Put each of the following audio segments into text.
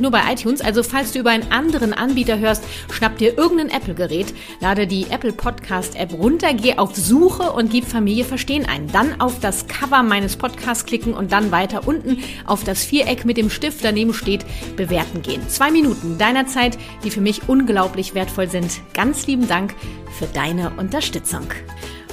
nur bei iTunes, also falls du über einen anderen Anbieter hörst, schnapp dir irgendein Apple-Gerät, lade die Apple Podcast-App runter, geh auf Suche und gib Familie Verstehen ein. Dann auf das Cover meines Podcasts klicken und dann weiter unten auf das Viereck mit dem Stift daneben steht, bewerten gehen. Zwei Minuten deiner Zeit, die für mich unglaublich wertvoll sind. Ganz lieben Dank für deine Unterstützung.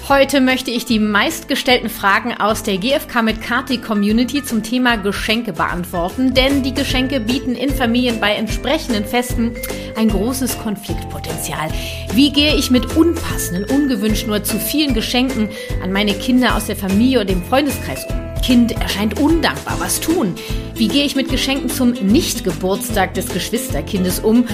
Heute möchte ich die meistgestellten Fragen aus der GFK mit Kati Community zum Thema Geschenke beantworten, denn die Geschenke bieten in Familien bei entsprechenden Festen ein großes Konfliktpotenzial. Wie gehe ich mit unpassenden, ungewünschten oder zu vielen Geschenken an meine Kinder aus der Familie oder dem Freundeskreis um? Kind erscheint undankbar. Was tun? Wie gehe ich mit Geschenken zum Nicht-Geburtstag des Geschwisterkindes um?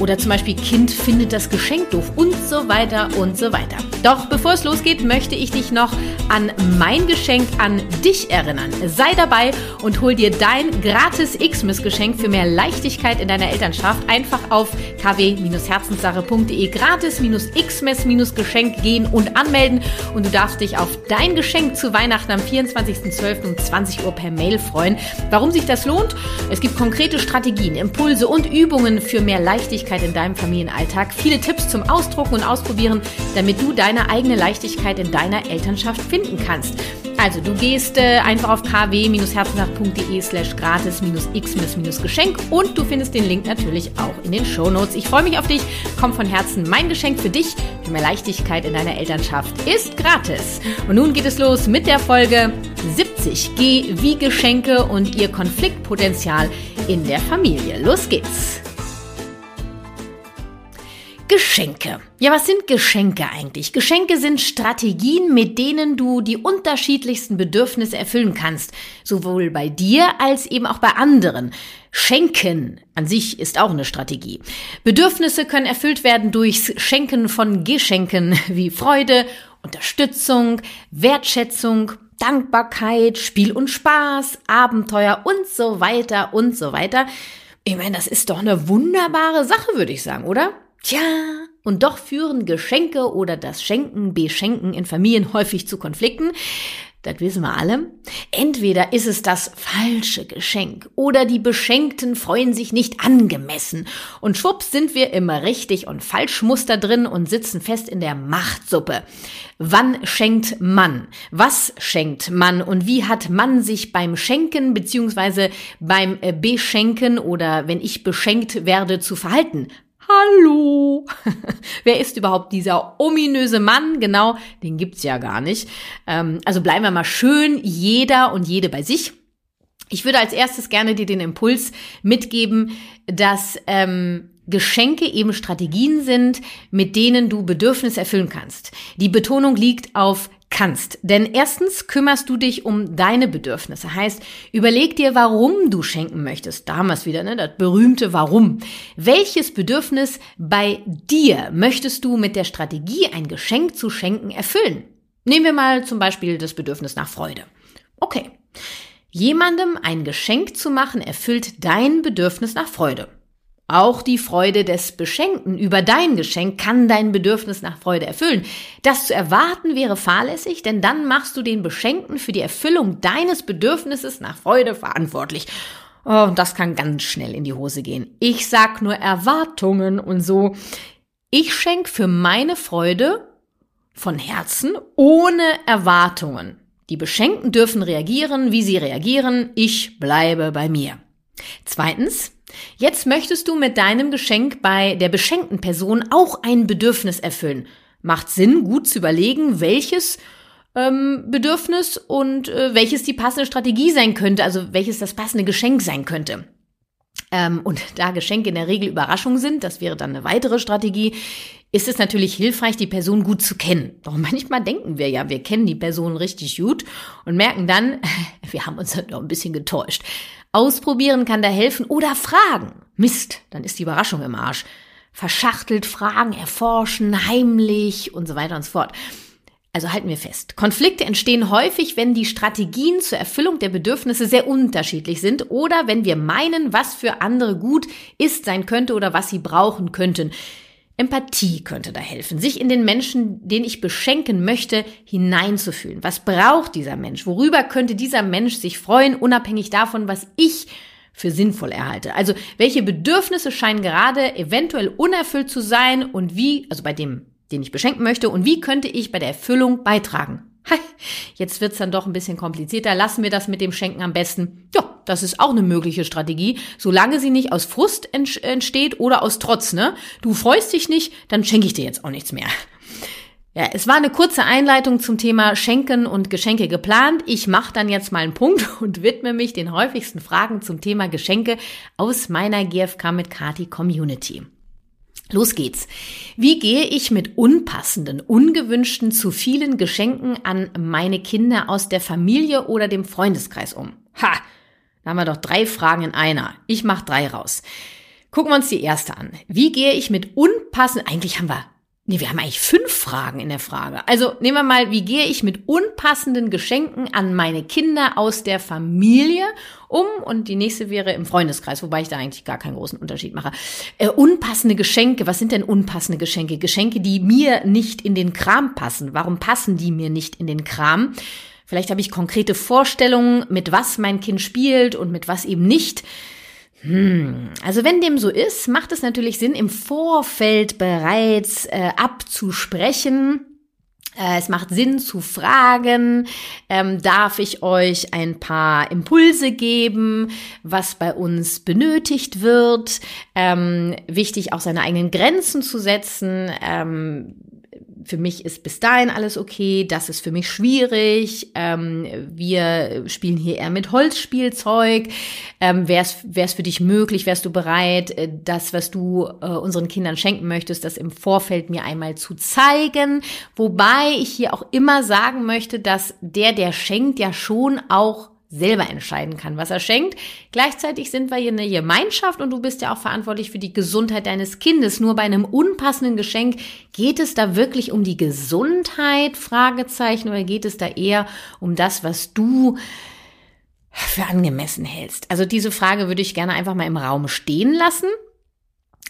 Oder zum Beispiel Kind findet das Geschenk doof und so weiter und so weiter. Doch bevor es losgeht, möchte ich dich noch an mein Geschenk an dich erinnern. Sei dabei und hol dir dein gratis Xmas-Geschenk für mehr Leichtigkeit in deiner Elternschaft. Einfach auf kw-herzenssache.de gratis-xmas-geschenk gehen und anmelden und du darfst dich auf dein Geschenk zu Weihnachten am 24.12. 12. und 20 Uhr per Mail freuen. Warum sich das lohnt? Es gibt konkrete Strategien, Impulse und Übungen für mehr Leichtigkeit in deinem Familienalltag. Viele Tipps zum Ausdrucken und Ausprobieren, damit du deine eigene Leichtigkeit in deiner Elternschaft finden kannst. Also du gehst äh, einfach auf kw-herzensach.de slash gratis-xmas-geschenk und du findest den Link natürlich auch in den Shownotes. Ich freue mich auf dich, komm von Herzen. Mein Geschenk für dich für mehr Leichtigkeit in deiner Elternschaft ist gratis. Und nun geht es los mit der Folge 17. Also 20G wie Geschenke und ihr Konfliktpotenzial in der Familie. Los geht's! Geschenke. Ja, was sind Geschenke eigentlich? Geschenke sind Strategien, mit denen du die unterschiedlichsten Bedürfnisse erfüllen kannst, sowohl bei dir als eben auch bei anderen. Schenken an sich ist auch eine Strategie. Bedürfnisse können erfüllt werden durchs Schenken von Geschenken wie Freude, Unterstützung, Wertschätzung, Dankbarkeit, Spiel und Spaß, Abenteuer und so weiter und so weiter. Ich meine, das ist doch eine wunderbare Sache, würde ich sagen, oder? Tja, und doch führen Geschenke oder das Schenken, Beschenken in Familien häufig zu Konflikten. Das wissen wir alle. Entweder ist es das falsche Geschenk oder die Beschenkten freuen sich nicht angemessen. Und schwupps sind wir immer richtig und Falschmuster drin und sitzen fest in der Machtsuppe. Wann schenkt man? Was schenkt man? Und wie hat man sich beim Schenken beziehungsweise beim äh, Beschenken oder wenn ich beschenkt werde zu verhalten? Hallo! Wer ist überhaupt dieser ominöse Mann? Genau, den gibt's ja gar nicht. Ähm, also bleiben wir mal schön jeder und jede bei sich. Ich würde als erstes gerne dir den Impuls mitgeben, dass ähm, Geschenke eben Strategien sind, mit denen du Bedürfnisse erfüllen kannst. Die Betonung liegt auf kannst. Denn erstens kümmerst du dich um deine Bedürfnisse. Heißt, überleg dir, warum du schenken möchtest. Damals wieder, ne, das berühmte Warum. Welches Bedürfnis bei dir möchtest du mit der Strategie, ein Geschenk zu schenken, erfüllen? Nehmen wir mal zum Beispiel das Bedürfnis nach Freude. Okay. Jemandem ein Geschenk zu machen erfüllt dein Bedürfnis nach Freude. Auch die Freude des Beschenkten über dein Geschenk kann dein Bedürfnis nach Freude erfüllen. Das zu erwarten wäre fahrlässig, denn dann machst du den Beschenkten für die Erfüllung deines Bedürfnisses nach Freude verantwortlich. Oh, das kann ganz schnell in die Hose gehen. Ich sag nur Erwartungen und so. Ich schenk für meine Freude von Herzen ohne Erwartungen. Die Beschenkten dürfen reagieren, wie sie reagieren. Ich bleibe bei mir. Zweitens, Jetzt möchtest du mit deinem Geschenk bei der beschenkten Person auch ein Bedürfnis erfüllen. Macht Sinn, gut zu überlegen, welches ähm, Bedürfnis und äh, welches die passende Strategie sein könnte, also welches das passende Geschenk sein könnte. Ähm, und da Geschenke in der Regel Überraschungen sind, das wäre dann eine weitere Strategie, ist es natürlich hilfreich, die Person gut zu kennen. Doch manchmal denken wir ja, wir kennen die Person richtig gut und merken dann, wir haben uns halt noch ein bisschen getäuscht. Ausprobieren kann da helfen oder fragen. Mist, dann ist die Überraschung im Arsch. Verschachtelt Fragen erforschen, heimlich und so weiter und so fort. Also halten wir fest. Konflikte entstehen häufig, wenn die Strategien zur Erfüllung der Bedürfnisse sehr unterschiedlich sind oder wenn wir meinen, was für andere gut ist, sein könnte oder was sie brauchen könnten. Empathie könnte da helfen, sich in den Menschen, den ich beschenken möchte, hineinzufühlen. Was braucht dieser Mensch? Worüber könnte dieser Mensch sich freuen, unabhängig davon, was ich für sinnvoll erhalte? Also, welche Bedürfnisse scheinen gerade eventuell unerfüllt zu sein und wie, also bei dem den ich beschenken möchte und wie könnte ich bei der Erfüllung beitragen? Jetzt wird's dann doch ein bisschen komplizierter. Lassen wir das mit dem Schenken am besten. Ja, das ist auch eine mögliche Strategie, solange sie nicht aus Frust entsteht oder aus Trotz. Ne? Du freust dich nicht, dann schenke ich dir jetzt auch nichts mehr. Ja, es war eine kurze Einleitung zum Thema Schenken und Geschenke geplant. Ich mache dann jetzt mal einen Punkt und widme mich den häufigsten Fragen zum Thema Geschenke aus meiner GFK mit Kati Community. Los geht's. Wie gehe ich mit unpassenden, ungewünschten, zu vielen Geschenken an meine Kinder aus der Familie oder dem Freundeskreis um? Ha! Da haben wir doch drei Fragen in einer. Ich mach drei raus. Gucken wir uns die erste an. Wie gehe ich mit unpassenden, eigentlich haben wir Nee, wir haben eigentlich fünf Fragen in der Frage. Also nehmen wir mal, wie gehe ich mit unpassenden Geschenken an meine Kinder aus der Familie um? Und die nächste wäre im Freundeskreis, wobei ich da eigentlich gar keinen großen Unterschied mache. Äh, unpassende Geschenke, was sind denn unpassende Geschenke? Geschenke, die mir nicht in den Kram passen. Warum passen die mir nicht in den Kram? Vielleicht habe ich konkrete Vorstellungen, mit was mein Kind spielt und mit was eben nicht. Hm, also wenn dem so ist, macht es natürlich Sinn, im Vorfeld bereits äh, abzusprechen. Äh, es macht Sinn zu fragen, ähm, darf ich euch ein paar Impulse geben, was bei uns benötigt wird. Ähm, wichtig auch seine eigenen Grenzen zu setzen. Ähm, für mich ist bis dahin alles okay, das ist für mich schwierig, ähm, wir spielen hier eher mit Holzspielzeug, ähm, wäre es für dich möglich, wärst du bereit, äh, das, was du äh, unseren Kindern schenken möchtest, das im Vorfeld mir einmal zu zeigen, wobei ich hier auch immer sagen möchte, dass der, der schenkt, ja schon auch selber entscheiden kann, was er schenkt. Gleichzeitig sind wir hier eine Gemeinschaft und du bist ja auch verantwortlich für die Gesundheit deines Kindes. Nur bei einem unpassenden Geschenk geht es da wirklich um die Gesundheit, Fragezeichen, oder geht es da eher um das, was du für angemessen hältst? Also diese Frage würde ich gerne einfach mal im Raum stehen lassen.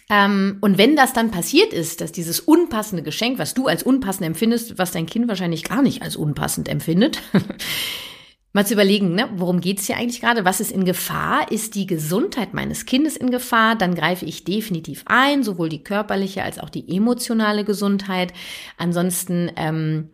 Ähm, und wenn das dann passiert ist, dass dieses unpassende Geschenk, was du als unpassend empfindest, was dein Kind wahrscheinlich gar nicht als unpassend empfindet, mal zu überlegen, ne, worum geht's hier eigentlich gerade? Was ist in Gefahr? Ist die Gesundheit meines Kindes in Gefahr? Dann greife ich definitiv ein, sowohl die körperliche als auch die emotionale Gesundheit. Ansonsten ähm,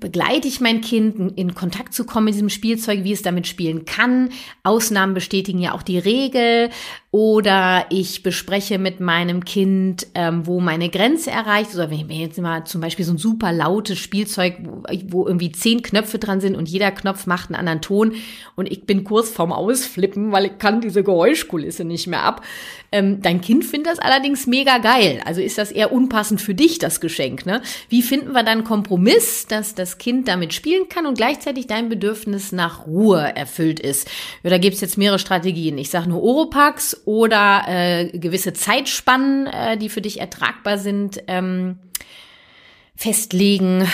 begleite ich mein Kind in Kontakt zu kommen mit diesem Spielzeug, wie es damit spielen kann. Ausnahmen bestätigen ja auch die Regel. Oder ich bespreche mit meinem Kind, ähm, wo meine Grenze erreicht. Oder wenn ich jetzt mal zum Beispiel so ein super lautes Spielzeug, wo, wo irgendwie zehn Knöpfe dran sind und jeder Knopf macht einen anderen Ton und ich bin kurz vorm Ausflippen, weil ich kann diese Geräuschkulisse nicht mehr ab. Ähm, dein Kind findet das allerdings mega geil. Also ist das eher unpassend für dich, das Geschenk. Ne? Wie finden wir dann Kompromiss, dass das Kind damit spielen kann und gleichzeitig dein Bedürfnis nach Ruhe erfüllt ist? Ja, da gibt's jetzt mehrere Strategien. Ich sage nur Oropax oder äh, gewisse Zeitspannen, äh, die für dich ertragbar sind. Ähm, festlegen,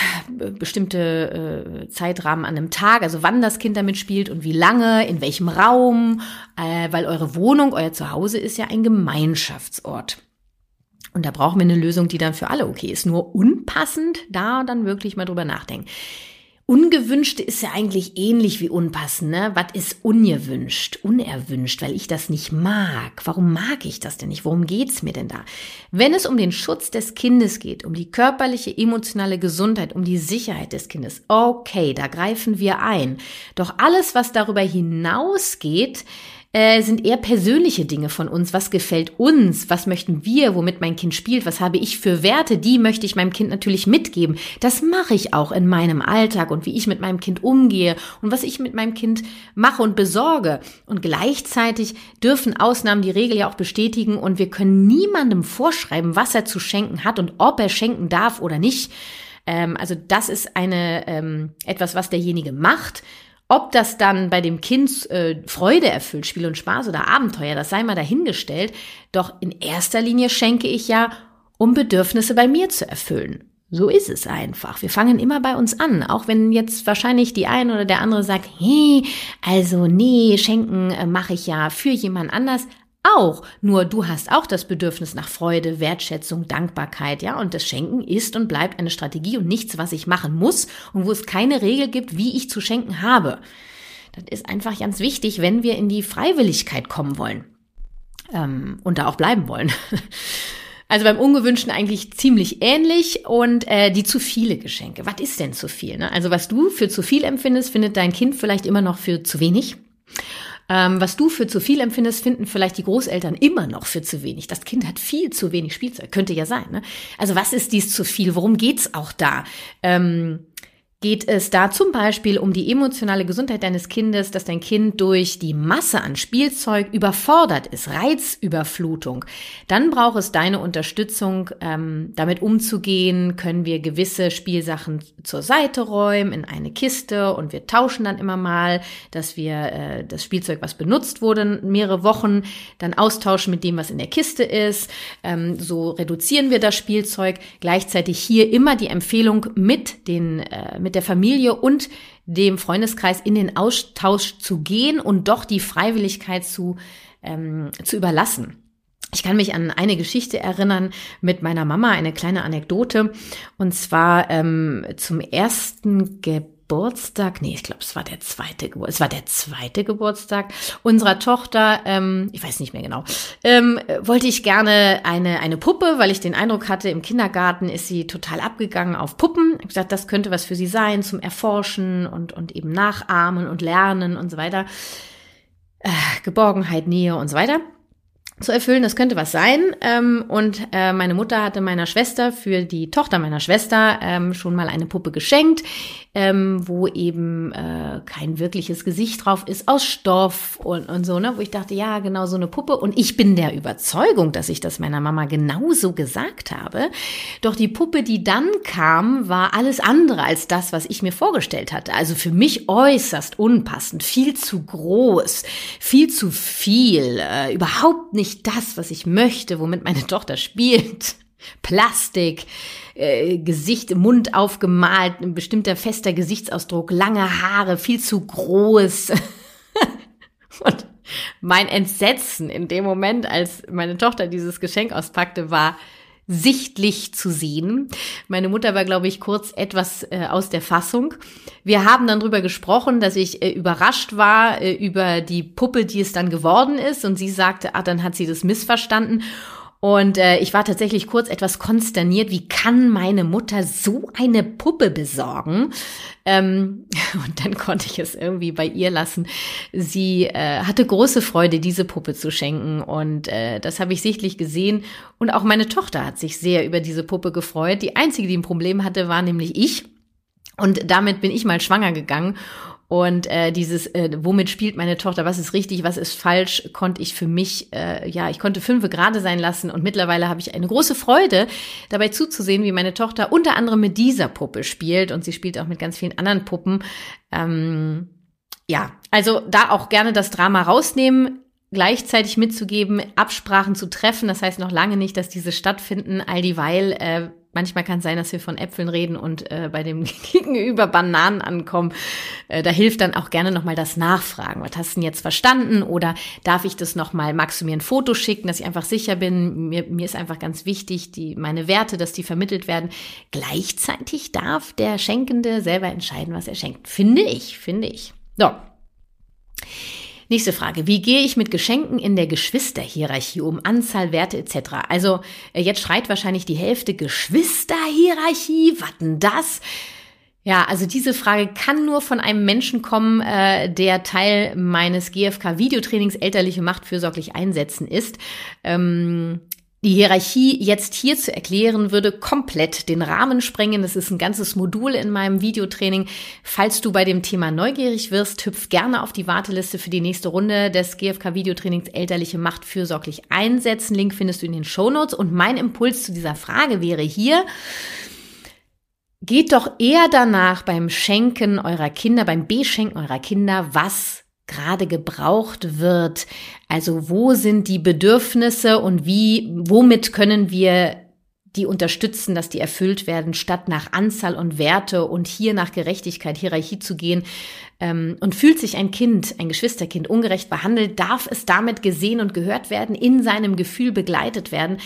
bestimmte äh, Zeitrahmen an einem Tag, also wann das Kind damit spielt und wie lange, in welchem Raum, äh, weil eure Wohnung, euer Zuhause ist ja ein Gemeinschaftsort. Und da brauchen wir eine Lösung, die dann für alle okay ist. Nur unpassend, da dann wirklich mal drüber nachdenken. Ungewünscht ist ja eigentlich ähnlich wie unpassend, ne? Was ist ungewünscht, unerwünscht, weil ich das nicht mag? Warum mag ich das denn nicht? Worum geht's mir denn da? Wenn es um den Schutz des Kindes geht, um die körperliche, emotionale Gesundheit, um die Sicherheit des Kindes, okay, da greifen wir ein. Doch alles, was darüber hinausgeht, äh, sind eher persönliche Dinge von uns. Was gefällt uns? Was möchten wir? Womit mein Kind spielt? Was habe ich für Werte? Die möchte ich meinem Kind natürlich mitgeben. Das mache ich auch in meinem Alltag und wie ich mit meinem Kind umgehe und was ich mit meinem Kind mache und besorge. Und gleichzeitig dürfen Ausnahmen die Regel ja auch bestätigen und wir können niemandem vorschreiben, was er zu schenken hat und ob er schenken darf oder nicht. Ähm, also das ist eine ähm, etwas, was derjenige macht. Ob das dann bei dem Kind äh, Freude erfüllt, Spiel und Spaß oder Abenteuer, das sei mal dahingestellt. Doch in erster Linie schenke ich ja, um Bedürfnisse bei mir zu erfüllen. So ist es einfach. Wir fangen immer bei uns an, auch wenn jetzt wahrscheinlich die eine oder der andere sagt, hey, also nee, schenken äh, mache ich ja für jemand anders auch. Nur du hast auch das Bedürfnis nach Freude, Wertschätzung, Dankbarkeit, ja. Und das Schenken ist und bleibt eine Strategie und nichts, was ich machen muss und wo es keine Regel gibt, wie ich zu schenken habe. Das ist einfach ganz wichtig, wenn wir in die Freiwilligkeit kommen wollen ähm, und da auch bleiben wollen. Also beim Ungewünschten eigentlich ziemlich ähnlich und äh, die zu viele Geschenke. Was ist denn zu viel? Ne? Also was du für zu viel empfindest, findet dein Kind vielleicht immer noch für zu wenig. Ähm, was du für zu viel empfindest, finden vielleicht die Großeltern immer noch für zu wenig. Das Kind hat viel zu wenig Spielzeug. Könnte ja sein. Ne? Also was ist dies zu viel? Worum geht's auch da? Ähm, Geht es da zum Beispiel um die emotionale Gesundheit deines Kindes, dass dein Kind durch die Masse an Spielzeug überfordert ist, Reizüberflutung, dann braucht es deine Unterstützung, ähm, damit umzugehen. Können wir gewisse Spielsachen zur Seite räumen in eine Kiste und wir tauschen dann immer mal, dass wir äh, das Spielzeug, was benutzt wurde, mehrere Wochen dann austauschen mit dem, was in der Kiste ist. Ähm, so reduzieren wir das Spielzeug. Gleichzeitig hier immer die Empfehlung mit den äh, mit der Familie und dem Freundeskreis in den Austausch zu gehen und doch die Freiwilligkeit zu, ähm, zu überlassen. Ich kann mich an eine Geschichte erinnern mit meiner Mama, eine kleine Anekdote. Und zwar ähm, zum ersten Geburtstag Geburtstag, nee, ich glaube, es war der zweite Geburtstag, es war der zweite Geburtstag unserer Tochter, ähm, ich weiß nicht mehr genau, ähm, wollte ich gerne eine, eine Puppe, weil ich den Eindruck hatte, im Kindergarten ist sie total abgegangen auf Puppen. Ich habe gesagt, das könnte was für sie sein, zum Erforschen und, und eben nachahmen und lernen und so weiter. Äh, Geborgenheit, Nähe und so weiter zu erfüllen. Das könnte was sein. Ähm, und äh, meine Mutter hatte meiner Schwester für die Tochter meiner Schwester ähm, schon mal eine Puppe geschenkt, ähm, wo eben äh, kein wirkliches Gesicht drauf ist, aus Stoff und, und so, ne? Wo ich dachte, ja, genau so eine Puppe. Und ich bin der Überzeugung, dass ich das meiner Mama genauso gesagt habe. Doch die Puppe, die dann kam, war alles andere als das, was ich mir vorgestellt hatte. Also für mich äußerst unpassend, viel zu groß, viel zu viel, äh, überhaupt nicht nicht das, was ich möchte, womit meine Tochter spielt. Plastik, äh, Gesicht, Mund aufgemalt, ein bestimmter fester Gesichtsausdruck, lange Haare, viel zu groß. Und mein Entsetzen in dem Moment, als meine Tochter dieses Geschenk auspackte, war sichtlich zu sehen. Meine Mutter war, glaube ich, kurz etwas äh, aus der Fassung. Wir haben dann drüber gesprochen, dass ich äh, überrascht war äh, über die Puppe, die es dann geworden ist. Und sie sagte, ah, dann hat sie das missverstanden. Und äh, ich war tatsächlich kurz etwas konsterniert. Wie kann meine Mutter so eine Puppe besorgen? Ähm, und dann konnte ich es irgendwie bei ihr lassen. Sie äh, hatte große Freude, diese Puppe zu schenken. Und äh, das habe ich sichtlich gesehen. Und auch meine Tochter hat sich sehr über diese Puppe gefreut. Die einzige, die ein Problem hatte, war nämlich ich. Und damit bin ich mal schwanger gegangen. Und äh, dieses, äh, womit spielt meine Tochter, was ist richtig, was ist falsch, konnte ich für mich, äh, ja, ich konnte fünfe gerade sein lassen. Und mittlerweile habe ich eine große Freude, dabei zuzusehen, wie meine Tochter unter anderem mit dieser Puppe spielt. Und sie spielt auch mit ganz vielen anderen Puppen. Ähm, ja, also da auch gerne das Drama rausnehmen gleichzeitig mitzugeben, Absprachen zu treffen. Das heißt noch lange nicht, dass diese stattfinden, all dieweil äh, Manchmal kann es sein, dass wir von Äpfeln reden und äh, bei dem Gegenüber Bananen ankommen. Äh, da hilft dann auch gerne nochmal das Nachfragen. Was hast du denn jetzt verstanden? Oder darf ich das nochmal, magst du mir ein Foto schicken, dass ich einfach sicher bin? Mir, mir ist einfach ganz wichtig, die, meine Werte, dass die vermittelt werden. Gleichzeitig darf der Schenkende selber entscheiden, was er schenkt. Finde ich, finde ich. So. Nächste Frage. Wie gehe ich mit Geschenken in der Geschwisterhierarchie um? Anzahl, Werte etc. Also äh, jetzt schreit wahrscheinlich die Hälfte Geschwisterhierarchie. Was denn das? Ja, also diese Frage kann nur von einem Menschen kommen, äh, der Teil meines GFK-Videotrainings Elterliche Macht fürsorglich einsetzen ist. Ähm, die Hierarchie jetzt hier zu erklären, würde komplett den Rahmen sprengen. Das ist ein ganzes Modul in meinem Videotraining. Falls du bei dem Thema neugierig wirst, hüpf gerne auf die Warteliste für die nächste Runde des GFK Videotrainings Elterliche Macht fürsorglich einsetzen. Link findest du in den Show Notes. Und mein Impuls zu dieser Frage wäre hier, Geht doch eher danach beim Schenken eurer Kinder, beim Beschenken eurer Kinder, was gerade gebraucht wird. Also wo sind die Bedürfnisse und wie, womit können wir die unterstützen, dass die erfüllt werden, statt nach Anzahl und Werte und hier nach Gerechtigkeit, Hierarchie zu gehen. Ähm, und fühlt sich ein Kind, ein Geschwisterkind ungerecht behandelt, darf es damit gesehen und gehört werden, in seinem Gefühl begleitet werden.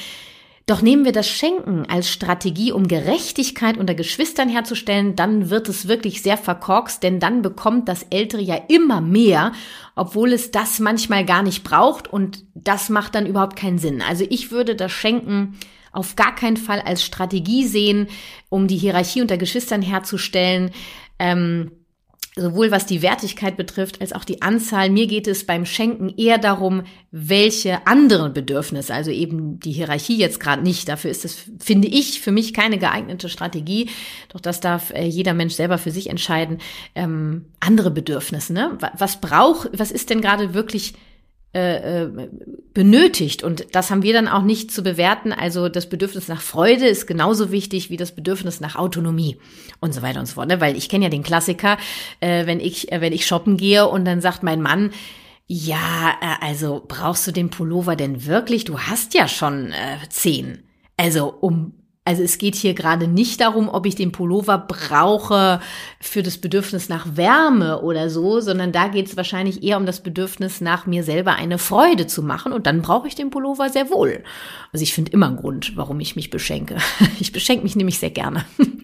Doch nehmen wir das Schenken als Strategie, um Gerechtigkeit unter Geschwistern herzustellen, dann wird es wirklich sehr verkorkst, denn dann bekommt das Ältere ja immer mehr, obwohl es das manchmal gar nicht braucht und das macht dann überhaupt keinen Sinn. Also ich würde das Schenken auf gar keinen Fall als Strategie sehen, um die Hierarchie unter Geschwistern herzustellen. Ähm, sowohl was die Wertigkeit betrifft als auch die Anzahl. Mir geht es beim Schenken eher darum, welche anderen Bedürfnisse, also eben die Hierarchie jetzt gerade nicht. Dafür ist es, finde ich, für mich keine geeignete Strategie. Doch das darf äh, jeder Mensch selber für sich entscheiden. Ähm, andere Bedürfnisse, ne? Was braucht, was ist denn gerade wirklich äh, äh, benötigt. Und das haben wir dann auch nicht zu bewerten. Also das Bedürfnis nach Freude ist genauso wichtig wie das Bedürfnis nach Autonomie und so weiter und so fort. Ne? Weil ich kenne ja den Klassiker, äh, wenn ich, wenn ich shoppen gehe und dann sagt mein Mann, ja, also brauchst du den Pullover denn wirklich? Du hast ja schon zehn. Also um also es geht hier gerade nicht darum, ob ich den Pullover brauche für das Bedürfnis nach Wärme oder so, sondern da geht es wahrscheinlich eher um das Bedürfnis nach mir selber eine Freude zu machen und dann brauche ich den Pullover sehr wohl. Also ich finde immer einen Grund, warum ich mich beschenke. Ich beschenke mich nämlich sehr gerne.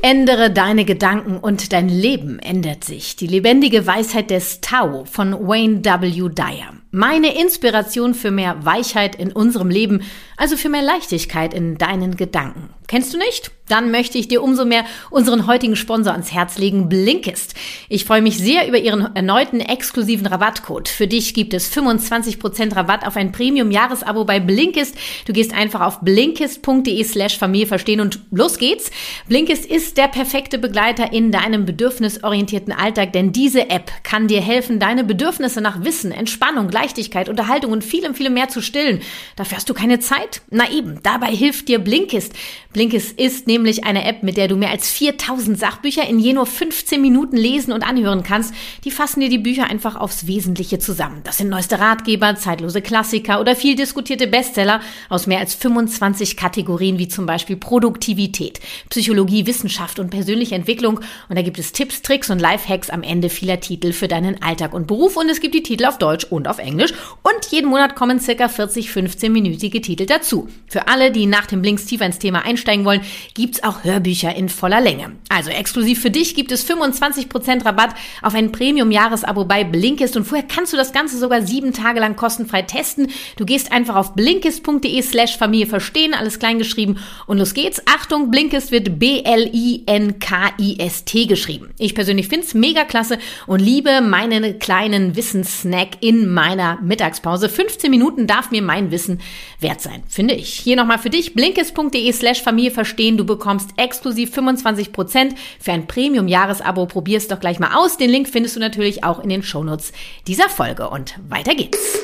Ändere deine Gedanken und dein Leben ändert sich. Die lebendige Weisheit des Tao von Wayne W. Dyer. Meine Inspiration für mehr Weichheit in unserem Leben, also für mehr Leichtigkeit in deinen Gedanken. Kennst du nicht? Dann möchte ich dir umso mehr unseren heutigen Sponsor ans Herz legen, Blinkist. Ich freue mich sehr über ihren erneuten exklusiven Rabattcode. Für dich gibt es 25% Rabatt auf ein Premium-Jahresabo bei Blinkist. Du gehst einfach auf blinkist.de slash Familie verstehen und los geht's. Blinkist ist der perfekte Begleiter in deinem bedürfnisorientierten Alltag, denn diese App kann dir helfen, deine Bedürfnisse nach Wissen, Entspannung, Leichtigkeit, Unterhaltung und vielem, vielem mehr zu stillen. Dafür hast du keine Zeit? Na eben, dabei hilft dir Blinkist. Blinkist ist nämlich eine App, mit der du mehr als 4000 Sachbücher in je nur 15 Minuten lesen und anhören kannst. Die fassen dir die Bücher einfach aufs Wesentliche zusammen. Das sind neueste Ratgeber, zeitlose Klassiker oder viel diskutierte Bestseller aus mehr als 25 Kategorien wie zum Beispiel Produktivität, Psychologie, Wissenschaft und persönliche Entwicklung. Und da gibt es Tipps, Tricks und Lifehacks am Ende vieler Titel für deinen Alltag und Beruf. Und es gibt die Titel auf Deutsch und auf Englisch. Und jeden Monat kommen circa 40 15-minütige Titel dazu. Für alle, die nach dem Blinks tiefer ins Thema einsteigen, einsteigen wollen, gibt's auch Hörbücher in voller Länge. Also exklusiv für dich gibt es 25% Rabatt auf ein Premium-Jahresabo bei Blinkist und vorher kannst du das Ganze sogar sieben Tage lang kostenfrei testen. Du gehst einfach auf blinkist.de slash Familie verstehen, alles kleingeschrieben und los geht's. Achtung, Blinkist wird B-L-I-N-K-I-S-T geschrieben. Ich persönlich find's mega klasse und liebe meinen kleinen Wissenssnack in meiner Mittagspause. 15 Minuten darf mir mein Wissen wert sein, finde ich. Hier nochmal für dich, blinkist.de slash Familie verstehen. Du bekommst exklusiv 25% für ein Premium-Jahresabo. Probier es doch gleich mal aus. Den Link findest du natürlich auch in den Shownotes dieser Folge. Und weiter geht's.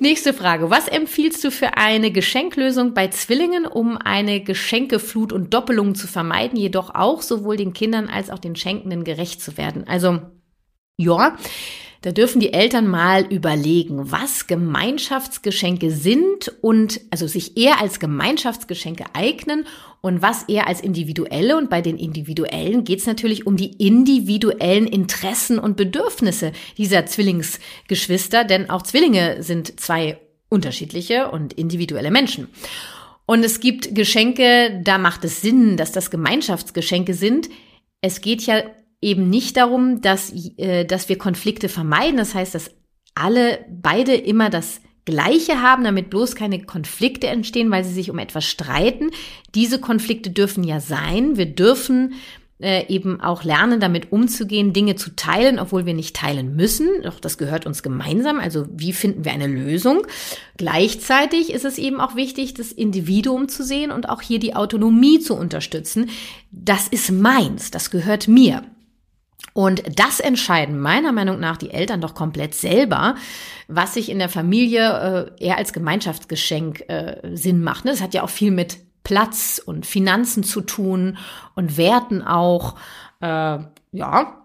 Nächste Frage. Was empfiehlst du für eine Geschenklösung bei Zwillingen, um eine Geschenkeflut und Doppelung zu vermeiden, jedoch auch sowohl den Kindern als auch den Schenkenden gerecht zu werden? Also, ja, da dürfen die Eltern mal überlegen, was Gemeinschaftsgeschenke sind und also sich eher als Gemeinschaftsgeschenke eignen und was eher als individuelle. Und bei den individuellen geht es natürlich um die individuellen Interessen und Bedürfnisse dieser Zwillingsgeschwister, denn auch Zwillinge sind zwei unterschiedliche und individuelle Menschen. Und es gibt Geschenke, da macht es Sinn, dass das Gemeinschaftsgeschenke sind. Es geht ja eben nicht darum, dass, äh, dass wir Konflikte vermeiden. Das heißt, dass alle, beide immer das Gleiche haben, damit bloß keine Konflikte entstehen, weil sie sich um etwas streiten. Diese Konflikte dürfen ja sein. Wir dürfen äh, eben auch lernen, damit umzugehen, Dinge zu teilen, obwohl wir nicht teilen müssen. Doch das gehört uns gemeinsam. Also wie finden wir eine Lösung? Gleichzeitig ist es eben auch wichtig, das Individuum zu sehen und auch hier die Autonomie zu unterstützen. Das ist meins, das gehört mir. Und das entscheiden meiner Meinung nach die Eltern doch komplett selber, was sich in der Familie äh, eher als Gemeinschaftsgeschenk äh, Sinn macht. Ne? Das hat ja auch viel mit Platz und Finanzen zu tun und Werten auch. Äh, ja,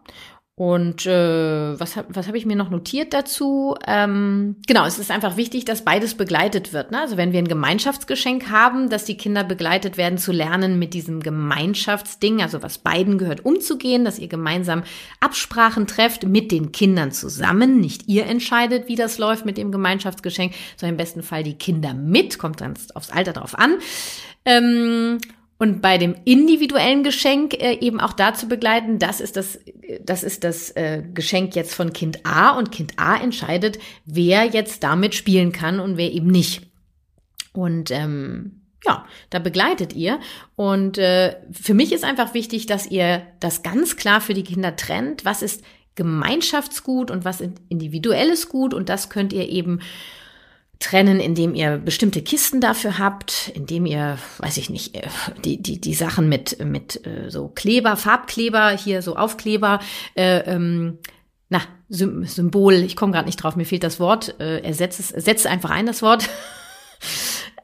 und äh, was, was habe ich mir noch notiert dazu? Ähm, genau, es ist einfach wichtig, dass beides begleitet wird. Ne? Also wenn wir ein Gemeinschaftsgeschenk haben, dass die Kinder begleitet werden zu lernen mit diesem Gemeinschaftsding, also was beiden gehört, umzugehen, dass ihr gemeinsam Absprachen trefft mit den Kindern zusammen. Nicht ihr entscheidet, wie das läuft mit dem Gemeinschaftsgeschenk, sondern im besten Fall die Kinder mit, kommt ganz aufs Alter drauf an. Ähm, und bei dem individuellen Geschenk äh, eben auch dazu begleiten, das ist das, das ist das äh, Geschenk jetzt von Kind A und Kind A entscheidet, wer jetzt damit spielen kann und wer eben nicht. Und ähm, ja, da begleitet ihr. Und äh, für mich ist einfach wichtig, dass ihr das ganz klar für die Kinder trennt. Was ist Gemeinschaftsgut und was ist individuelles Gut? Und das könnt ihr eben trennen, indem ihr bestimmte Kisten dafür habt, indem ihr, weiß ich nicht, äh, die, die, die Sachen mit, mit äh, so Kleber, Farbkleber, hier so Aufkleber, äh, ähm, na, Symbol, ich komme gerade nicht drauf, mir fehlt das Wort, äh, ersetzt es, setzt einfach ein das Wort.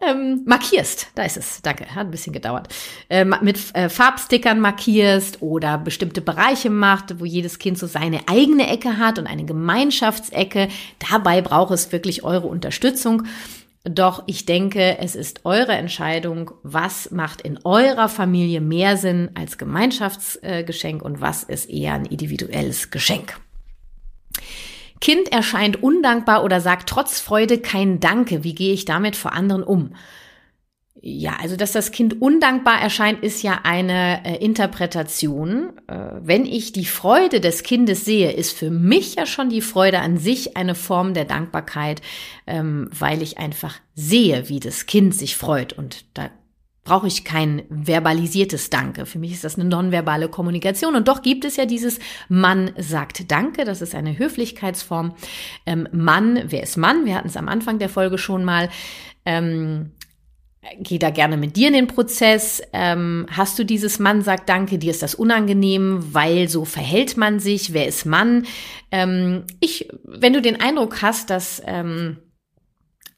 ähm, markierst. Da ist es. Danke. Hat ein bisschen gedauert. Äh, mit äh, Farbstickern markierst oder bestimmte Bereiche macht, wo jedes Kind so seine eigene Ecke hat und eine Gemeinschaftsecke. Dabei braucht es wirklich eure Unterstützung. Doch ich denke, es ist eure Entscheidung, was macht in eurer Familie mehr Sinn als Gemeinschaftsgeschenk und was ist eher ein individuelles Geschenk. Kind erscheint undankbar oder sagt trotz Freude kein Danke. Wie gehe ich damit vor anderen um? Ja, also dass das Kind undankbar erscheint, ist ja eine äh, Interpretation. Äh, wenn ich die Freude des Kindes sehe, ist für mich ja schon die Freude an sich eine Form der Dankbarkeit, ähm, weil ich einfach sehe, wie das Kind sich freut. Und da brauche ich kein verbalisiertes Danke. Für mich ist das eine nonverbale Kommunikation. Und doch gibt es ja dieses Mann sagt Danke. Das ist eine Höflichkeitsform. Ähm, Mann, wer ist Mann? Wir hatten es am Anfang der Folge schon mal. Ähm, Geh da gerne mit dir in den Prozess. Ähm, hast du dieses Mann sagt Danke, dir ist das unangenehm, weil so verhält man sich. Wer ist Mann? Ähm, ich, wenn du den Eindruck hast, dass ähm,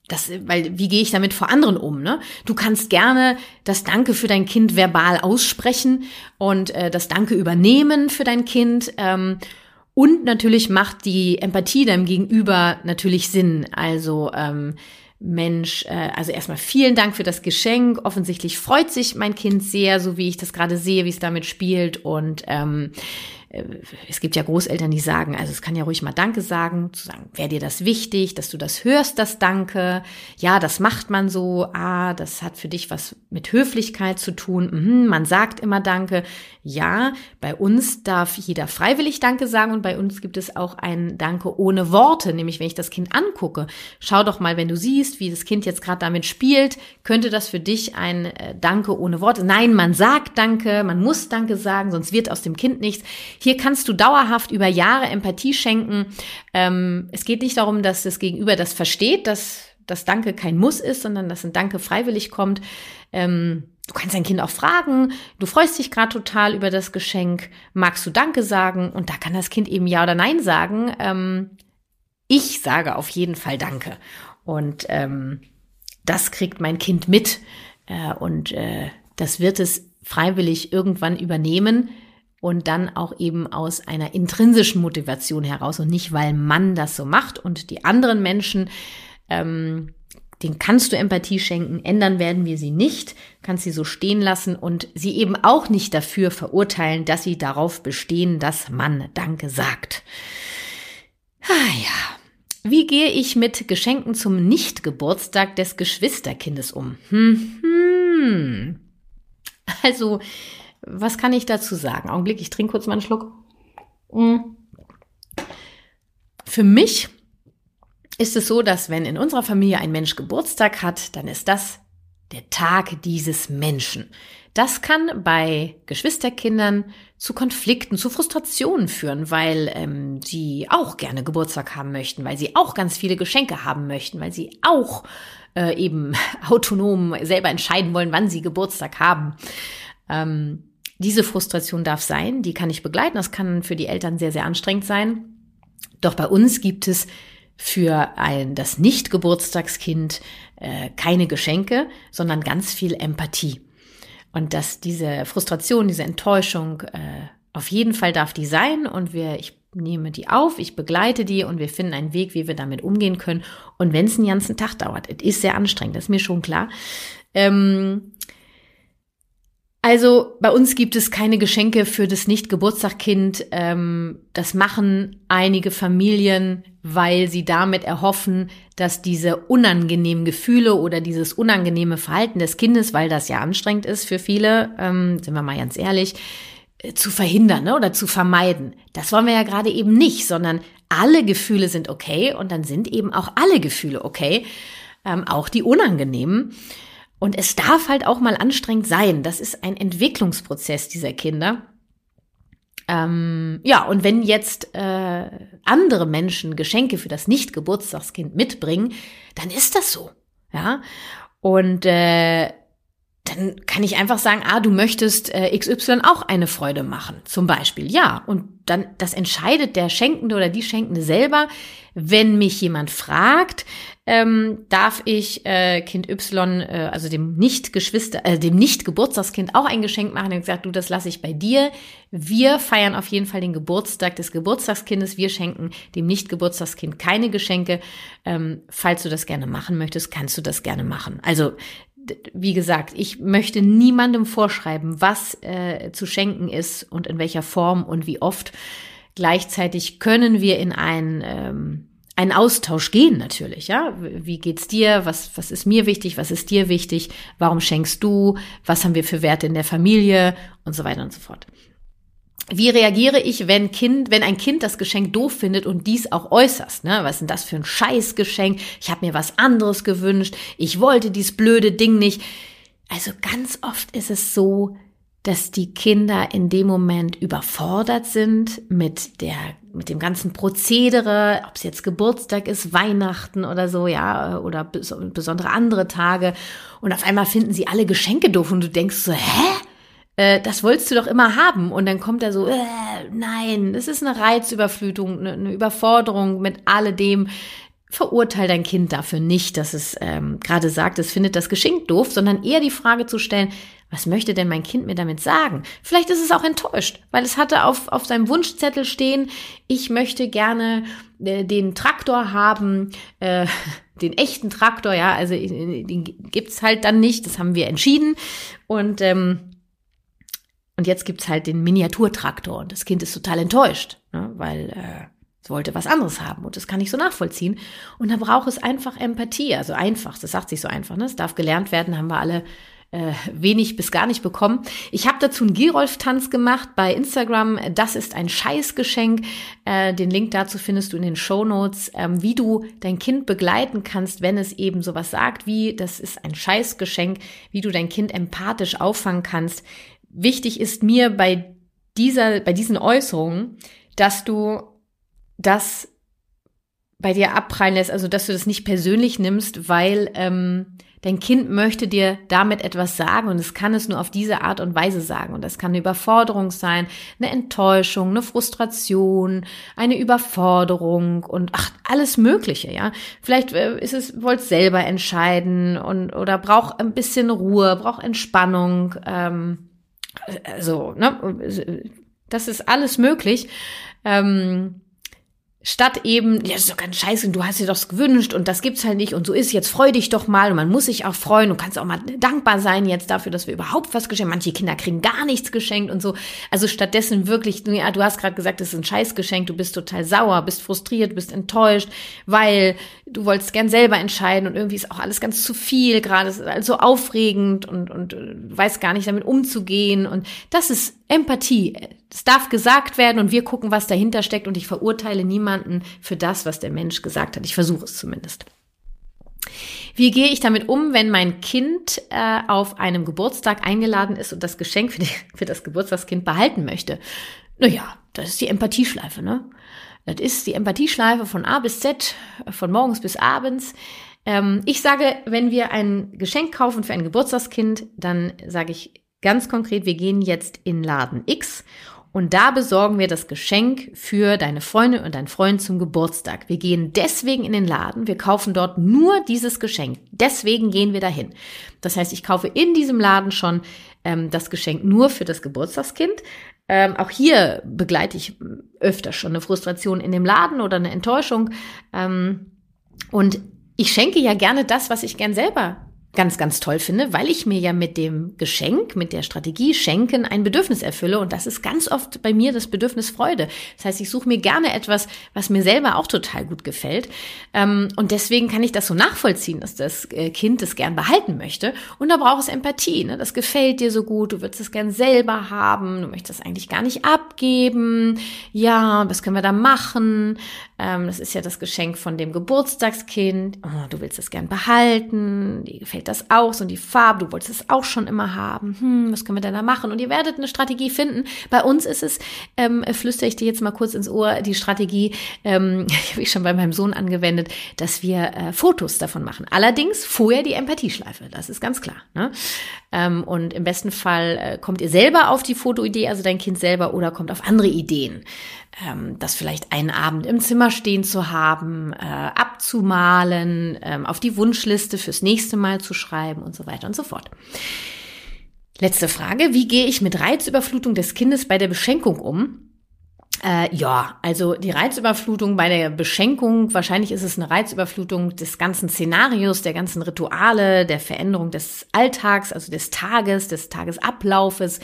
das, weil wie gehe ich damit vor anderen um? Ne? Du kannst gerne das Danke für dein Kind verbal aussprechen und äh, das Danke übernehmen für dein Kind. Ähm, und natürlich macht die Empathie deinem Gegenüber natürlich Sinn. Also ähm, Mensch, äh, also erstmal vielen Dank für das Geschenk. Offensichtlich freut sich mein Kind sehr, so wie ich das gerade sehe, wie es damit spielt. Und ähm, äh, es gibt ja Großeltern, die sagen, also es kann ja ruhig mal Danke sagen, zu sagen, wäre dir das wichtig, dass du das hörst, das Danke. Ja, das macht man so. Ah, das hat für dich was mit Höflichkeit zu tun. Mhm, man sagt immer Danke. Ja, bei uns darf jeder freiwillig Danke sagen und bei uns gibt es auch ein Danke ohne Worte, nämlich wenn ich das Kind angucke. Schau doch mal, wenn du siehst, wie das Kind jetzt gerade damit spielt, könnte das für dich ein äh, Danke ohne Worte. Nein, man sagt Danke, man muss Danke sagen, sonst wird aus dem Kind nichts. Hier kannst du dauerhaft über Jahre Empathie schenken. Ähm, es geht nicht darum, dass das Gegenüber das versteht, dass das Danke kein Muss ist, sondern dass ein Danke freiwillig kommt. Ähm, Du kannst dein Kind auch fragen, du freust dich gerade total über das Geschenk, magst du Danke sagen? Und da kann das Kind eben Ja oder Nein sagen. Ähm, ich sage auf jeden Fall Danke. Und ähm, das kriegt mein Kind mit. Äh, und äh, das wird es freiwillig irgendwann übernehmen und dann auch eben aus einer intrinsischen Motivation heraus und nicht, weil man das so macht und die anderen Menschen, ähm, den kannst du Empathie schenken, ändern werden wir sie nicht, kannst sie so stehen lassen und sie eben auch nicht dafür verurteilen, dass sie darauf bestehen, dass man Danke sagt. Ah ja. Wie gehe ich mit Geschenken zum Nicht-Geburtstag des Geschwisterkindes um? Hm, hm. Also, was kann ich dazu sagen? Augenblick, ich trinke kurz mal einen Schluck. Mm. Für mich ist es so, dass wenn in unserer Familie ein Mensch Geburtstag hat, dann ist das der Tag dieses Menschen. Das kann bei Geschwisterkindern zu Konflikten, zu Frustrationen führen, weil ähm, sie auch gerne Geburtstag haben möchten, weil sie auch ganz viele Geschenke haben möchten, weil sie auch äh, eben autonom selber entscheiden wollen, wann sie Geburtstag haben. Ähm, diese Frustration darf sein, die kann ich begleiten. Das kann für die Eltern sehr, sehr anstrengend sein. Doch bei uns gibt es für ein, das Nicht-Geburtstagskind äh, keine Geschenke, sondern ganz viel Empathie. Und dass diese Frustration, diese Enttäuschung, äh, auf jeden Fall darf die sein und wir, ich nehme die auf, ich begleite die und wir finden einen Weg, wie wir damit umgehen können. Und wenn es einen ganzen Tag dauert, es ist sehr anstrengend, das ist mir schon klar. Ähm, also bei uns gibt es keine Geschenke für das Nicht-Geburtstagskind. Ähm, das machen einige Familien, weil sie damit erhoffen, dass diese unangenehmen Gefühle oder dieses unangenehme Verhalten des Kindes, weil das ja anstrengend ist für viele, ähm, sind wir mal ganz ehrlich, äh, zu verhindern ne, oder zu vermeiden. Das wollen wir ja gerade eben nicht, sondern alle Gefühle sind okay und dann sind eben auch alle Gefühle okay, ähm, auch die unangenehmen. Und es darf halt auch mal anstrengend sein. Das ist ein Entwicklungsprozess dieser Kinder. Ähm, ja, und wenn jetzt äh, andere Menschen Geschenke für das Nicht-Geburtstagskind mitbringen, dann ist das so. Ja. Und äh, dann kann ich einfach sagen, ah, du möchtest äh, XY auch eine Freude machen, zum Beispiel. Ja, und dann, das entscheidet der Schenkende oder die Schenkende selber. Wenn mich jemand fragt, ähm, darf ich äh, Kind Y, äh, also dem Nicht-Geschwister, äh, dem Nicht-Geburtstagskind auch ein Geschenk machen. Hat gesagt, du, das lasse ich bei dir. Wir feiern auf jeden Fall den Geburtstag des Geburtstagskindes. Wir schenken dem Nicht-Geburtstagskind keine Geschenke. Ähm, falls du das gerne machen möchtest, kannst du das gerne machen. Also wie gesagt, ich möchte niemandem vorschreiben, was äh, zu schenken ist und in welcher Form und wie oft. Gleichzeitig können wir in ein ähm, einen Austausch gehen natürlich, ja. Wie geht's dir? Was, was ist mir wichtig? Was ist dir wichtig? Warum schenkst du? Was haben wir für Werte in der Familie? Und so weiter und so fort. Wie reagiere ich, wenn Kind, wenn ein Kind das Geschenk doof findet und dies auch äußerst? Ne? Was ist denn das für ein Scheißgeschenk? Ich habe mir was anderes gewünscht. Ich wollte dies blöde Ding nicht. Also ganz oft ist es so, dass die Kinder in dem Moment überfordert sind mit der, mit dem ganzen Prozedere, ob es jetzt Geburtstag ist, Weihnachten oder so, ja, oder besondere andere Tage. Und auf einmal finden sie alle Geschenke doof und du denkst so, hä? Äh, das wolltest du doch immer haben. Und dann kommt er so, äh, nein, das ist eine Reizüberflutung, eine, eine Überforderung mit alledem. Verurteil dein Kind dafür nicht, dass es ähm, gerade sagt, es findet das Geschenk doof, sondern eher die Frage zu stellen, was möchte denn mein Kind mir damit sagen? Vielleicht ist es auch enttäuscht, weil es hatte auf, auf seinem Wunschzettel stehen, ich möchte gerne äh, den Traktor haben, äh, den echten Traktor, ja, also äh, den gibt's halt dann nicht, das haben wir entschieden. Und, ähm, und jetzt gibt's halt den Miniaturtraktor und das Kind ist total enttäuscht, ne, weil äh, es wollte was anderes haben und das kann ich so nachvollziehen. Und da braucht es einfach Empathie, also einfach, das sagt sich so einfach, ne? Es darf gelernt werden, haben wir alle äh, wenig bis gar nicht bekommen. Ich habe dazu einen Girolf-Tanz gemacht bei Instagram. Das ist ein Scheißgeschenk. Äh, den Link dazu findest du in den Show Notes, ähm, wie du dein Kind begleiten kannst, wenn es eben sowas sagt wie, das ist ein Scheißgeschenk, wie du dein Kind empathisch auffangen kannst. Wichtig ist mir bei dieser, bei diesen Äußerungen, dass du das bei dir abprallen lässt, also dass du das nicht persönlich nimmst, weil ähm, Dein Kind möchte dir damit etwas sagen und es kann es nur auf diese Art und Weise sagen. Und das kann eine Überforderung sein, eine Enttäuschung, eine Frustration, eine Überforderung und ach, alles Mögliche, ja. Vielleicht äh, ist es, wollt selber entscheiden und oder braucht ein bisschen Ruhe, braucht Entspannung, ähm, also, ne, das ist alles möglich. Ähm, Statt eben, ja, das ist doch ganz scheiße, du hast dir das gewünscht und das gibt's halt nicht und so ist, jetzt freu dich doch mal und man muss sich auch freuen und kannst auch mal dankbar sein jetzt dafür, dass wir überhaupt was geschenkt Manche Kinder kriegen gar nichts geschenkt und so. Also stattdessen wirklich, ja, du hast gerade gesagt, es ist ein Scheißgeschenk, du bist total sauer, bist frustriert, bist enttäuscht, weil du wolltest gern selber entscheiden und irgendwie ist auch alles ganz zu viel, gerade ist alles so aufregend und, und äh, weißt gar nicht damit umzugehen. Und das ist Empathie. Es darf gesagt werden und wir gucken, was dahinter steckt und ich verurteile niemanden für das, was der Mensch gesagt hat. Ich versuche es zumindest. Wie gehe ich damit um, wenn mein Kind äh, auf einem Geburtstag eingeladen ist und das Geschenk für, die, für das Geburtstagskind behalten möchte? Naja, das ist die Empathieschleife, ne? Das ist die Empathieschleife von A bis Z, von morgens bis abends. Ähm, ich sage, wenn wir ein Geschenk kaufen für ein Geburtstagskind, dann sage ich ganz konkret, wir gehen jetzt in Laden X und da besorgen wir das Geschenk für deine Freundin und deinen Freund zum Geburtstag. Wir gehen deswegen in den Laden. Wir kaufen dort nur dieses Geschenk. Deswegen gehen wir dahin. Das heißt, ich kaufe in diesem Laden schon ähm, das Geschenk nur für das Geburtstagskind. Ähm, auch hier begleite ich öfter schon eine Frustration in dem Laden oder eine Enttäuschung. Ähm, und ich schenke ja gerne das, was ich gern selber ganz, ganz toll finde, weil ich mir ja mit dem Geschenk, mit der Strategie Schenken ein Bedürfnis erfülle. Und das ist ganz oft bei mir das Bedürfnis Freude. Das heißt, ich suche mir gerne etwas, was mir selber auch total gut gefällt. Ähm, und deswegen kann ich das so nachvollziehen, dass das äh, Kind es gern behalten möchte. Und da braucht es Empathie. Ne? Das gefällt dir so gut, du würdest es gern selber haben, du möchtest es eigentlich gar nicht abgeben. Ja, was können wir da machen? Ähm, das ist ja das Geschenk von dem Geburtstagskind. Oh, du willst es gern behalten, dir gefällt das aus und die Farbe, du wolltest es auch schon immer haben. Hm, was können wir denn da machen? Und ihr werdet eine Strategie finden. Bei uns ist es, ähm, flüstere ich dir jetzt mal kurz ins Ohr, die Strategie, ähm, habe ich schon bei meinem Sohn angewendet, dass wir äh, Fotos davon machen. Allerdings vorher die Empathieschleife, das ist ganz klar. Ne? Ähm, und im besten Fall äh, kommt ihr selber auf die Fotoidee, also dein Kind selber, oder kommt auf andere Ideen ähm, das vielleicht einen Abend im Zimmer stehen zu haben, äh, abzumalen, ähm, auf die Wunschliste fürs nächste Mal zu schreiben und so weiter und so fort. Letzte Frage. Wie gehe ich mit Reizüberflutung des Kindes bei der Beschenkung um? Äh, ja, also die Reizüberflutung bei der Beschenkung, wahrscheinlich ist es eine Reizüberflutung des ganzen Szenarios, der ganzen Rituale, der Veränderung des Alltags, also des Tages, des Tagesablaufes.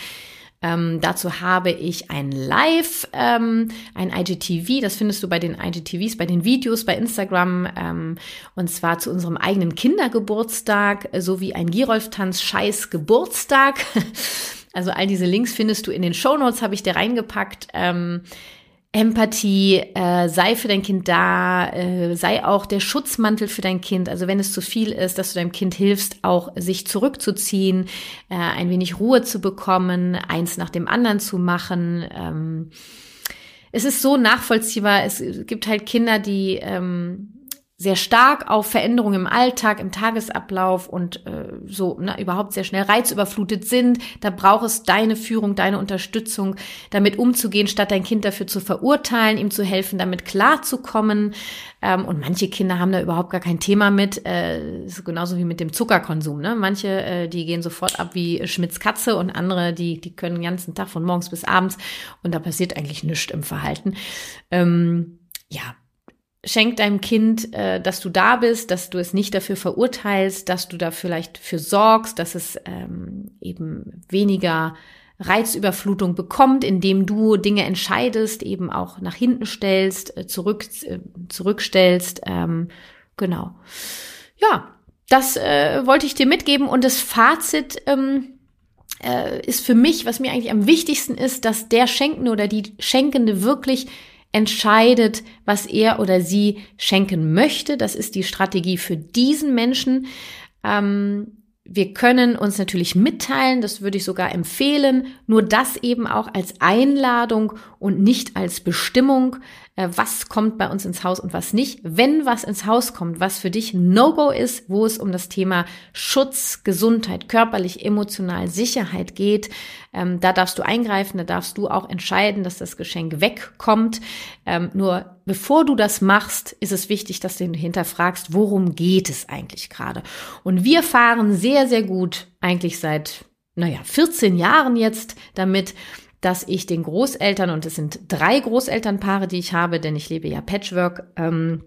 Ähm, dazu habe ich ein Live, ähm, ein IGTV, das findest du bei den IGTVs, bei den Videos bei Instagram, ähm, und zwar zu unserem eigenen Kindergeburtstag, sowie ein Girolf-Tanz Scheiß Geburtstag. Also all diese Links findest du in den Show Notes, habe ich dir reingepackt. Ähm, Empathie, äh, sei für dein Kind da, äh, sei auch der Schutzmantel für dein Kind. Also wenn es zu viel ist, dass du deinem Kind hilfst, auch sich zurückzuziehen, äh, ein wenig Ruhe zu bekommen, eins nach dem anderen zu machen. Ähm, es ist so nachvollziehbar. Es gibt halt Kinder, die ähm, sehr stark auf Veränderungen im Alltag, im Tagesablauf und äh, so na, überhaupt sehr schnell reizüberflutet sind. Da braucht es deine Führung, deine Unterstützung, damit umzugehen, statt dein Kind dafür zu verurteilen, ihm zu helfen, damit klarzukommen. Ähm, und manche Kinder haben da überhaupt gar kein Thema mit, äh, genauso wie mit dem Zuckerkonsum. Ne? Manche, äh, die gehen sofort ab wie Schmitz Katze und andere, die, die können den ganzen Tag von morgens bis abends und da passiert eigentlich nichts im Verhalten. Ähm, ja, Schenk deinem Kind, äh, dass du da bist, dass du es nicht dafür verurteilst, dass du da vielleicht für sorgst, dass es ähm, eben weniger Reizüberflutung bekommt, indem du Dinge entscheidest, eben auch nach hinten stellst, äh, zurück, äh, zurückstellst. Ähm, genau. Ja, das äh, wollte ich dir mitgeben und das Fazit ähm, äh, ist für mich, was mir eigentlich am wichtigsten ist, dass der Schenkende oder die Schenkende wirklich entscheidet, was er oder sie schenken möchte. Das ist die Strategie für diesen Menschen. Ähm, wir können uns natürlich mitteilen, das würde ich sogar empfehlen, nur das eben auch als Einladung und nicht als Bestimmung, was kommt bei uns ins Haus und was nicht. Wenn was ins Haus kommt, was für dich No-Go ist, wo es um das Thema Schutz, Gesundheit, körperlich, emotional, Sicherheit geht, ähm, da darfst du eingreifen, da darfst du auch entscheiden, dass das Geschenk wegkommt. Ähm, nur bevor du das machst, ist es wichtig, dass du hinterfragst, worum geht es eigentlich gerade. Und wir fahren sehr, sehr gut, eigentlich seit, naja, 14 Jahren jetzt damit, dass ich den Großeltern, und es sind drei Großelternpaare, die ich habe, denn ich lebe ja Patchwork, ähm,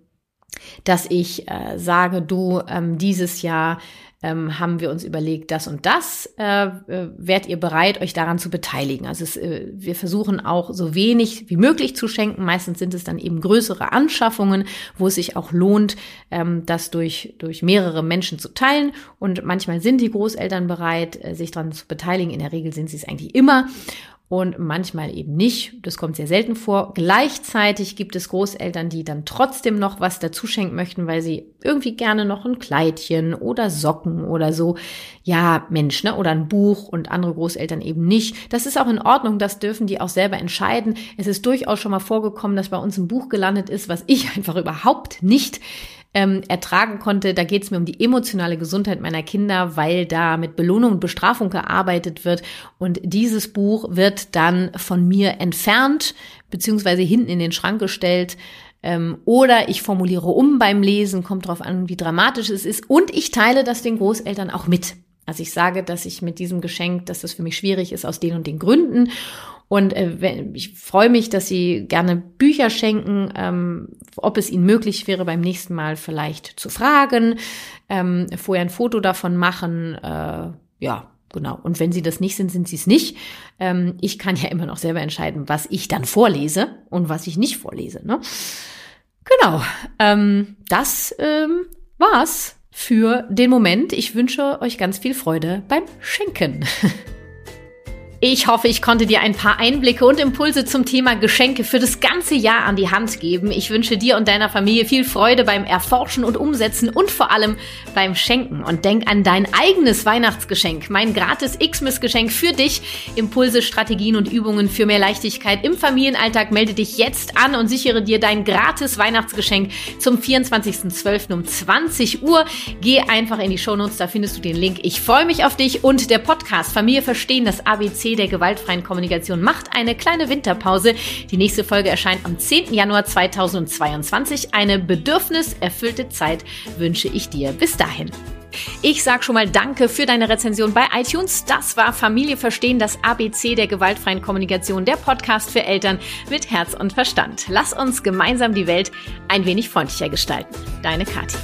dass ich äh, sage, du, ähm, dieses Jahr ähm, haben wir uns überlegt, das und das, äh, äh, wärt ihr bereit, euch daran zu beteiligen. Also es, äh, wir versuchen auch so wenig wie möglich zu schenken. Meistens sind es dann eben größere Anschaffungen, wo es sich auch lohnt, ähm, das durch, durch mehrere Menschen zu teilen. Und manchmal sind die Großeltern bereit, äh, sich daran zu beteiligen. In der Regel sind sie es eigentlich immer und manchmal eben nicht. Das kommt sehr selten vor. Gleichzeitig gibt es Großeltern, die dann trotzdem noch was dazu schenken möchten, weil sie irgendwie gerne noch ein Kleidchen oder Socken oder so. Ja, Mensch, ne? Oder ein Buch und andere Großeltern eben nicht. Das ist auch in Ordnung. Das dürfen die auch selber entscheiden. Es ist durchaus schon mal vorgekommen, dass bei uns ein Buch gelandet ist, was ich einfach überhaupt nicht ähm, ertragen konnte. Da geht es mir um die emotionale Gesundheit meiner Kinder, weil da mit Belohnung und Bestrafung gearbeitet wird. Und dieses Buch wird dann von mir entfernt, beziehungsweise hinten in den Schrank gestellt. Ähm, oder ich formuliere um beim Lesen, kommt drauf an, wie dramatisch es ist. Und ich teile das den Großeltern auch mit. Also ich sage, dass ich mit diesem Geschenk, dass das für mich schwierig ist aus den und den Gründen. Und äh, ich freue mich, dass Sie gerne Bücher schenken, ähm, ob es Ihnen möglich wäre, beim nächsten Mal vielleicht zu fragen, ähm, vorher ein Foto davon machen. Äh, ja, genau. Und wenn Sie das nicht sind, sind Sie es nicht. Ähm, ich kann ja immer noch selber entscheiden, was ich dann vorlese und was ich nicht vorlese. Ne? Genau. Ähm, das ähm, war's für den Moment. Ich wünsche euch ganz viel Freude beim Schenken. Ich hoffe, ich konnte dir ein paar Einblicke und Impulse zum Thema Geschenke für das ganze Jahr an die Hand geben. Ich wünsche dir und deiner Familie viel Freude beim Erforschen und Umsetzen und vor allem beim Schenken. Und denk an dein eigenes Weihnachtsgeschenk, mein gratis Xmas-Geschenk für dich. Impulse, Strategien und Übungen für mehr Leichtigkeit im Familienalltag. Melde dich jetzt an und sichere dir dein gratis Weihnachtsgeschenk zum 24.12. um 20 Uhr. Geh einfach in die Shownotes, da findest du den Link. Ich freue mich auf dich und der Podcast Familie verstehen, das ABC der gewaltfreien Kommunikation macht eine kleine Winterpause. Die nächste Folge erscheint am 10. Januar 2022. Eine bedürfniserfüllte Zeit wünsche ich dir. Bis dahin. Ich sag schon mal Danke für deine Rezension bei iTunes. Das war Familie verstehen, das ABC der gewaltfreien Kommunikation, der Podcast für Eltern mit Herz und Verstand. Lass uns gemeinsam die Welt ein wenig freundlicher gestalten. Deine Kathi.